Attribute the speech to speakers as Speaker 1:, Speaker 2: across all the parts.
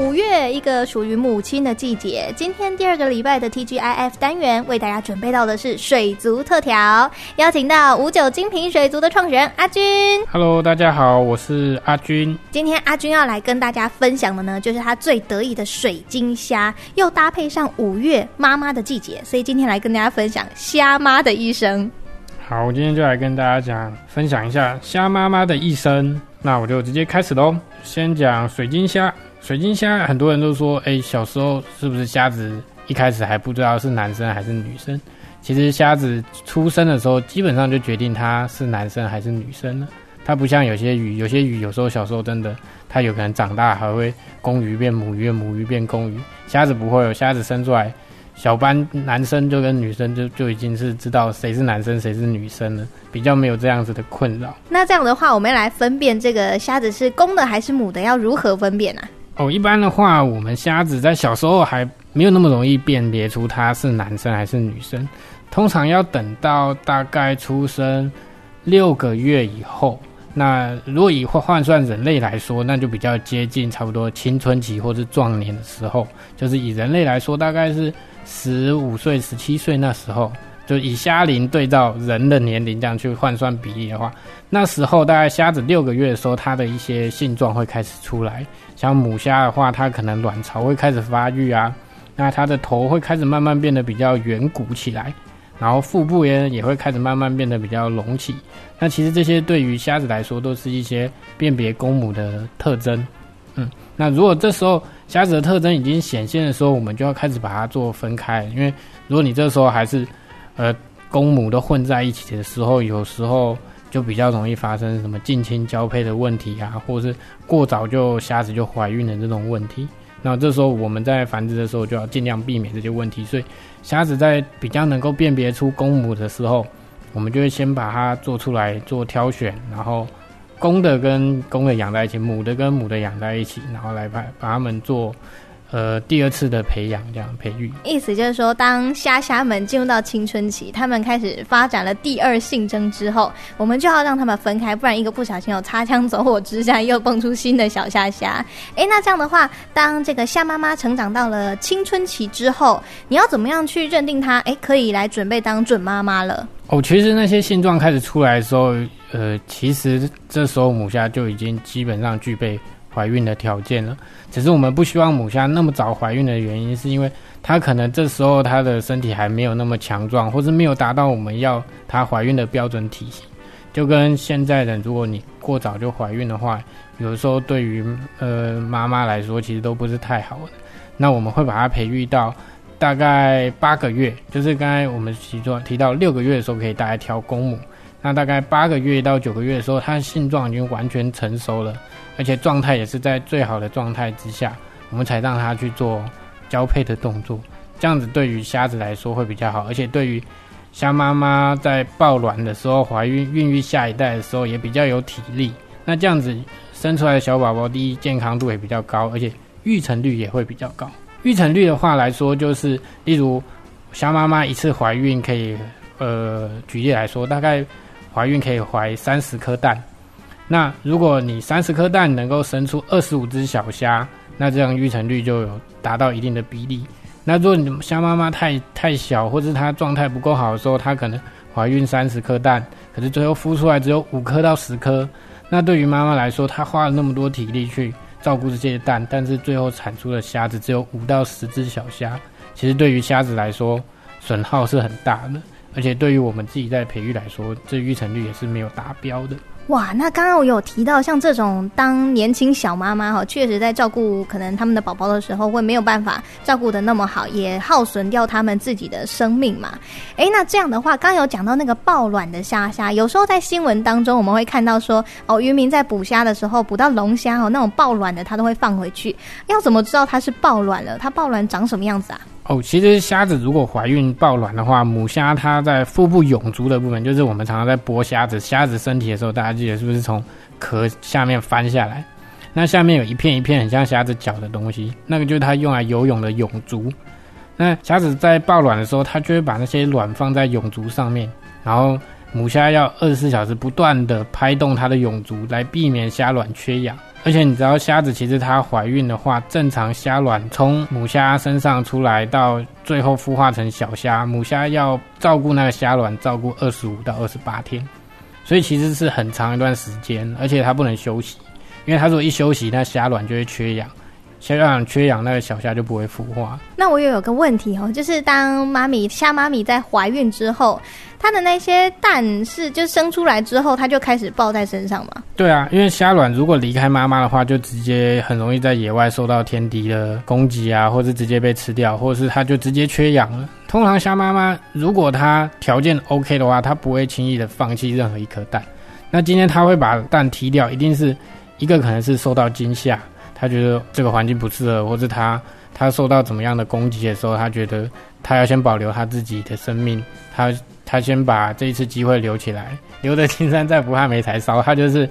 Speaker 1: 五月，一个属于母亲的季节。今天第二个礼拜的 TGIF 单元，为大家准备到的是水族特调，邀请到五九精品水族的创始人阿军。
Speaker 2: Hello，大家好，我是阿军。
Speaker 1: 今天阿军要来跟大家分享的呢，就是他最得意的水晶虾，又搭配上五月妈妈的季节，所以今天来跟大家分享虾妈的一生。
Speaker 2: 好，我今天就来跟大家讲分享一下虾妈妈的一生。那我就直接开始喽，先讲水晶虾。水晶虾，很多人都说，哎、小时候是不是虾子一开始还不知道是男生还是女生？其实虾子出生的时候，基本上就决定它是男生还是女生了。它不像有些鱼，有些鱼有时候小时候真的，它有可能长大还会公鱼变母鱼，母鱼变公鱼。虾子不会有，虾子生出来。小班男生就跟女生就就已经是知道谁是男生谁是女生了，比较没有这样子的困扰。
Speaker 1: 那这样的话，我们来分辨这个虾子是公的还是母的，要如何分辨呢、啊？
Speaker 2: 哦，一般的话，我们虾子在小时候还没有那么容易辨别出它是男生还是女生，通常要等到大概出生六个月以后。那如果以换算人类来说，那就比较接近差不多青春期或是壮年的时候，就是以人类来说，大概是。十五岁、十七岁那时候，就以虾龄对照人的年龄这样去换算比例的话，那时候大概虾子六个月的时候，它的一些性状会开始出来。像母虾的话，它可能卵巢会开始发育啊，那它的头会开始慢慢变得比较圆鼓起来，然后腹部也也会开始慢慢变得比较隆起。那其实这些对于虾子来说，都是一些辨别公母的特征。嗯，那如果这时候虾子的特征已经显现的时候，我们就要开始把它做分开。因为如果你这时候还是呃公母都混在一起的时候，有时候就比较容易发生什么近亲交配的问题啊，或者是过早就虾子就怀孕的这种问题。那这时候我们在繁殖的时候就要尽量避免这些问题。所以虾子在比较能够辨别出公母的时候，我们就会先把它做出来做挑选，然后。公的跟公的养在一起，母的跟母的养在一起，然后来把把它们做，呃，第二次的培养，这样培育。
Speaker 1: 意思就是说，当虾虾们进入到青春期，他们开始发展了第二性征之后，我们就要让他们分开，不然一个不小心有擦枪走火之下，又蹦出新的小虾虾。哎，那这样的话，当这个虾妈妈成长到了青春期之后，你要怎么样去认定它？哎，可以来准备当准妈妈了。
Speaker 2: 哦，其实那些性状开始出来的时候。呃，其实这时候母虾就已经基本上具备怀孕的条件了。只是我们不希望母虾那么早怀孕的原因，是因为它可能这时候它的身体还没有那么强壮，或是没有达到我们要它怀孕的标准体型。就跟现在的，如果你过早就怀孕的话，有时候对于呃妈妈来说，其实都不是太好的。那我们会把它培育到大概八个月，就是刚才我们提到提到六个月的时候，可以大概挑公母。那大概八个月到九个月的时候，它的性状已经完全成熟了，而且状态也是在最好的状态之下，我们才让它去做交配的动作。这样子对于虾子来说会比较好，而且对于虾妈妈在抱卵的时候、怀孕、孕育下一代的时候也比较有体力。那这样子生出来的小宝宝，第一健康度也比较高，而且育成率也会比较高。育成率的话来说，就是例如虾妈妈一次怀孕可以，呃，举例来说，大概。怀孕可以怀三十颗蛋，那如果你三十颗蛋能够生出二十五只小虾，那这样育成率就有达到一定的比例。那如果你虾妈妈太太小，或是她状态不够好的时候，她可能怀孕三十颗蛋，可是最后孵出来只有五颗到十颗。那对于妈妈来说，她花了那么多体力去照顾这些蛋，但是最后产出的虾子只有五到十只小虾，其实对于虾子来说，损耗是很大的。而且对于我们自己在培育来说，这育成率也是没有达标的。
Speaker 1: 哇，那刚刚我有提到，像这种当年轻小妈妈哈，确实在照顾可能他们的宝宝的时候，会没有办法照顾得那么好，也耗损掉他们自己的生命嘛。诶，那这样的话，刚刚有讲到那个抱卵的虾虾，有时候在新闻当中我们会看到说，哦，渔民在捕虾的时候，捕到龙虾哦，那种抱卵的他都会放回去。要怎么知道它是抱卵了？它抱卵长什么样子啊？
Speaker 2: 哦，其实虾子如果怀孕抱卵的话，母虾它在腹部蛹足的部分，就是我们常常在剥虾子，虾子身体的时候，大家记得是不是从壳下面翻下来？那下面有一片一片很像虾子脚的东西，那个就是它用来游泳的泳足。那虾子在抱卵的时候，它就会把那些卵放在泳足上面，然后母虾要二十四小时不断的拍动它的泳足，来避免虾卵缺氧。而且你知道，虾子其实它怀孕的话，正常虾卵从母虾身上出来到最后孵化成小虾，母虾要照顾那个虾卵，照顾二十五到二十八天，所以其实是很长一段时间，而且它不能休息，因为它如果一休息，那虾卵就会缺氧。先让缺氧，那个小虾就不会孵化。
Speaker 1: 那我也有个问题哦，就是当妈咪虾妈咪在怀孕之后，它的那些蛋是就生出来之后，它就开始抱在身上吗？
Speaker 2: 对啊，因为虾卵如果离开妈妈的话，就直接很容易在野外受到天敌的攻击啊，或是直接被吃掉，或者是它就直接缺氧了。通常虾妈妈如果它条件 OK 的话，它不会轻易的放弃任何一颗蛋。那今天它会把蛋踢掉，一定是一个可能是受到惊吓。他觉得这个环境不适合，或是他他受到怎么样的攻击的时候，他觉得他要先保留他自己的生命，他他先把这一次机会留起来，留得青山在，不怕没柴烧。他就是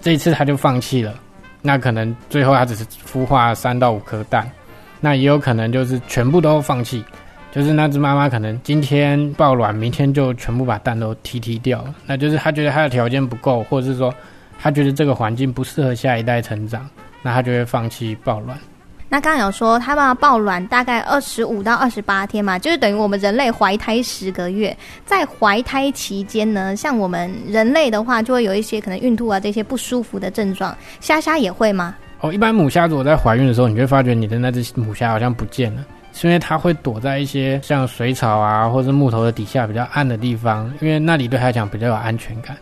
Speaker 2: 这一次他就放弃了，那可能最后他只是孵化三到五颗蛋，那也有可能就是全部都放弃，就是那只妈妈可能今天抱卵，明天就全部把蛋都踢踢掉，那就是他觉得他的条件不够，或者是说他觉得这个环境不适合下一代成长。那他就会放弃抱卵。
Speaker 1: 那刚刚有说他们抱卵大概二十五到二十八天嘛，就是等于我们人类怀胎十个月。在怀胎期间呢，像我们人类的话，就会有一些可能孕吐啊这些不舒服的症状。虾虾也会吗？
Speaker 2: 哦，一般母虾如果在怀孕的时候，你会发觉你的那只母虾好像不见了，是因为它会躲在一些像水草啊或者木头的底下比较暗的地方，因为那里对它来讲比较有安全感。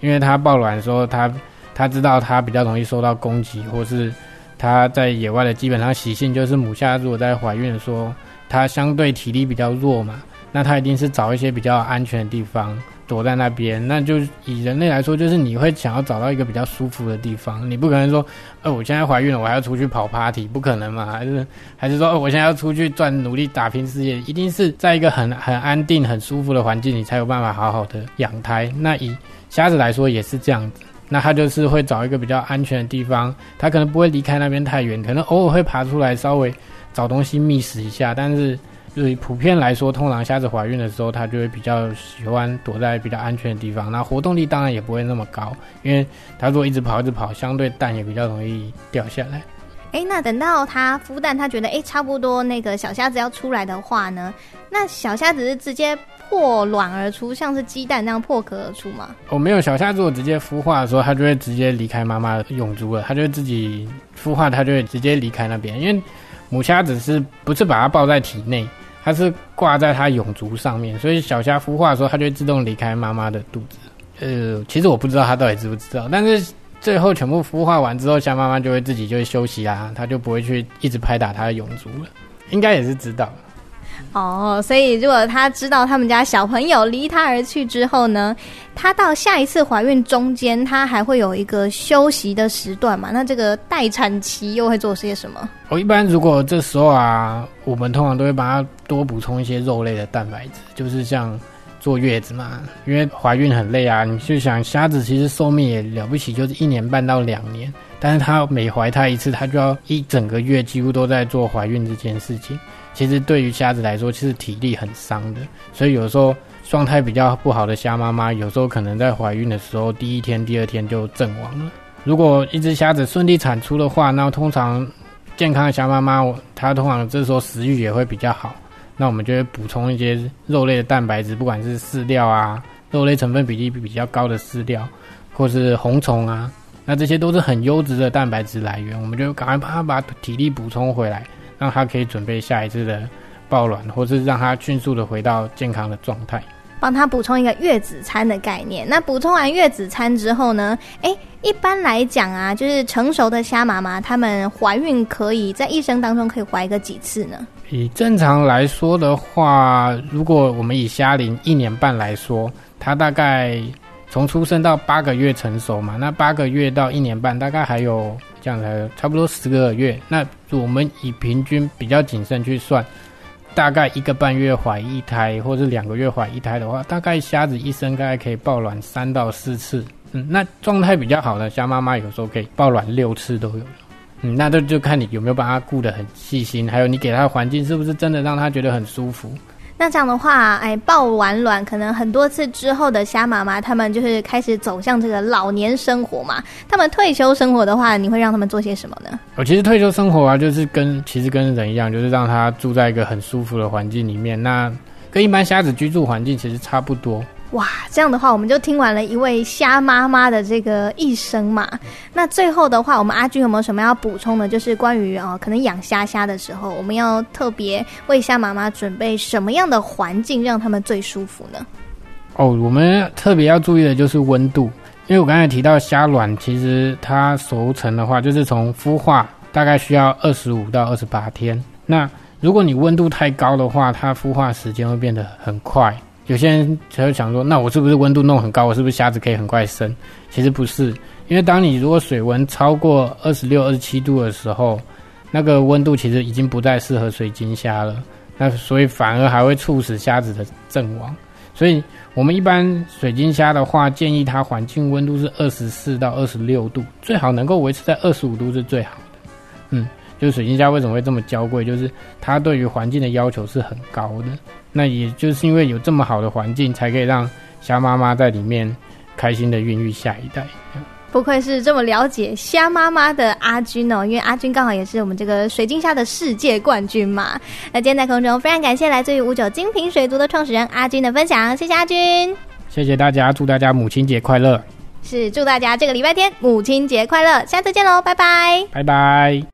Speaker 2: 因为它抱卵的时候，它他知道他比较容易受到攻击，或是他在野外的基本上习性就是母虾如果在怀孕的时候，它相对体力比较弱嘛，那它一定是找一些比较安全的地方躲在那边。那就以人类来说，就是你会想要找到一个比较舒服的地方，你不可能说，呃，我现在怀孕了，我还要出去跑 party，不可能嘛？还是还是说，呃，我现在要出去赚努力打拼事业，一定是在一个很很安定、很舒服的环境，你才有办法好好的养胎。那以虾子来说也是这样子。那它就是会找一个比较安全的地方，它可能不会离开那边太远，可能偶尔会爬出来稍微找东西觅食一下。但是，就是普遍来说，通常虾子怀孕的时候，它就会比较喜欢躲在比较安全的地方。那活动力当然也不会那么高，因为它如果一直跑一直跑，相对蛋也比较容易掉下来。
Speaker 1: 诶，那等到它孵蛋，它觉得诶差不多那个小虾子要出来的话呢，那小虾子是直接。破卵而出，像是鸡蛋那样破壳而出吗？
Speaker 2: 哦，没有，小虾如果直接孵化的时候，它就会直接离开妈妈的泳足了，它就会自己孵化，它就会直接离开那边。因为母虾只是不是把它抱在体内，它是挂在它泳足上面，所以小虾孵化的时候，它就会自动离开妈妈的肚子。呃，其实我不知道它到底知不知道，但是最后全部孵化完之后，虾妈妈就会自己就会休息啦，它就不会去一直拍打它的泳足了，应该也是知道。
Speaker 1: 哦，所以如果他知道他们家小朋友离他而去之后呢，他到下一次怀孕中间，他还会有一个休息的时段嘛？那这个待产期又会做些什么？
Speaker 2: 我一般如果这时候啊，我们通常都会帮他多补充一些肉类的蛋白质，就是像坐月子嘛，因为怀孕很累啊。你就想虾子其实寿命也了不起，就是一年半到两年，但是他每怀胎一次，他就要一整个月几乎都在做怀孕这件事情。其实对于虾子来说，其实体力很伤的，所以有时候状态比较不好的虾妈妈，有时候可能在怀孕的时候，第一天、第二天就阵亡了。如果一只虾子顺利产出的话，那通常健康的虾妈妈，她通常这时候食欲也会比较好。那我们就会补充一些肉类的蛋白质，不管是饲料啊，肉类成分比例比较高的饲料，或是红虫啊，那这些都是很优质的蛋白质来源，我们就赶快帮它把体力补充回来。让他可以准备下一次的抱卵，或是让他迅速的回到健康的状态。
Speaker 1: 帮他补充一个月子餐的概念。那补充完月子餐之后呢？诶，一般来讲啊，就是成熟的虾妈妈，她们怀孕可以在一生当中可以怀个几次呢？
Speaker 2: 以正常来说的话，如果我们以虾龄一年半来说，它大概从出生到八个月成熟嘛，那八个月到一年半，大概还有。这样才差不多十个月。那我们以平均比较谨慎去算，大概一个半月怀一胎，或是两个月怀一胎的话，大概虾子一生大概可以抱卵三到四次。嗯，那状态比较好的虾妈妈有时候可以抱卵六次都有。嗯，那这就看你有没有把它顾得很细心，还有你给它的环境是不是真的让它觉得很舒服。
Speaker 1: 那这样的话，哎，抱完卵可能很多次之后的虾妈妈，他们就是开始走向这个老年生活嘛。他们退休生活的话，你会让他们做些什么呢？
Speaker 2: 我其实退休生活啊，就是跟其实跟人一样，就是让他住在一个很舒服的环境里面。那跟一般虾子居住环境其实差不多。
Speaker 1: 哇，这样的话，我们就听完了一位虾妈妈的这个一生嘛。那最后的话，我们阿军有没有什么要补充的？就是关于哦，可能养虾虾的时候，我们要特别为虾妈妈准备什么样的环境，让他们最舒服呢？
Speaker 2: 哦，我们特别要注意的就是温度，因为我刚才提到虾卵，其实它熟成的话，就是从孵化大概需要二十五到二十八天。那如果你温度太高的话，它孵化时间会变得很快。有些人才会想说，那我是不是温度弄很高？我是不是虾子可以很快生？其实不是，因为当你如果水温超过二十六、二十七度的时候，那个温度其实已经不再适合水晶虾了。那所以反而还会促使虾子的阵亡。所以我们一般水晶虾的话，建议它环境温度是二十四到二十六度，最好能够维持在二十五度是最好的。嗯。就是水晶虾为什么会这么娇贵？就是它对于环境的要求是很高的。那也就是因为有这么好的环境，才可以让虾妈妈在里面开心的孕育下一代。
Speaker 1: 不愧是这么了解虾妈妈的阿军哦，因为阿军刚好也是我们这个水晶虾的世界冠军嘛。那今天在空中非常感谢来自于五九精品水族的创始人阿军的分享，谢谢阿军，
Speaker 2: 谢谢大家，祝大家母亲节快乐。
Speaker 1: 是祝大家这个礼拜天母亲节快乐，下次见喽，拜拜，
Speaker 2: 拜拜。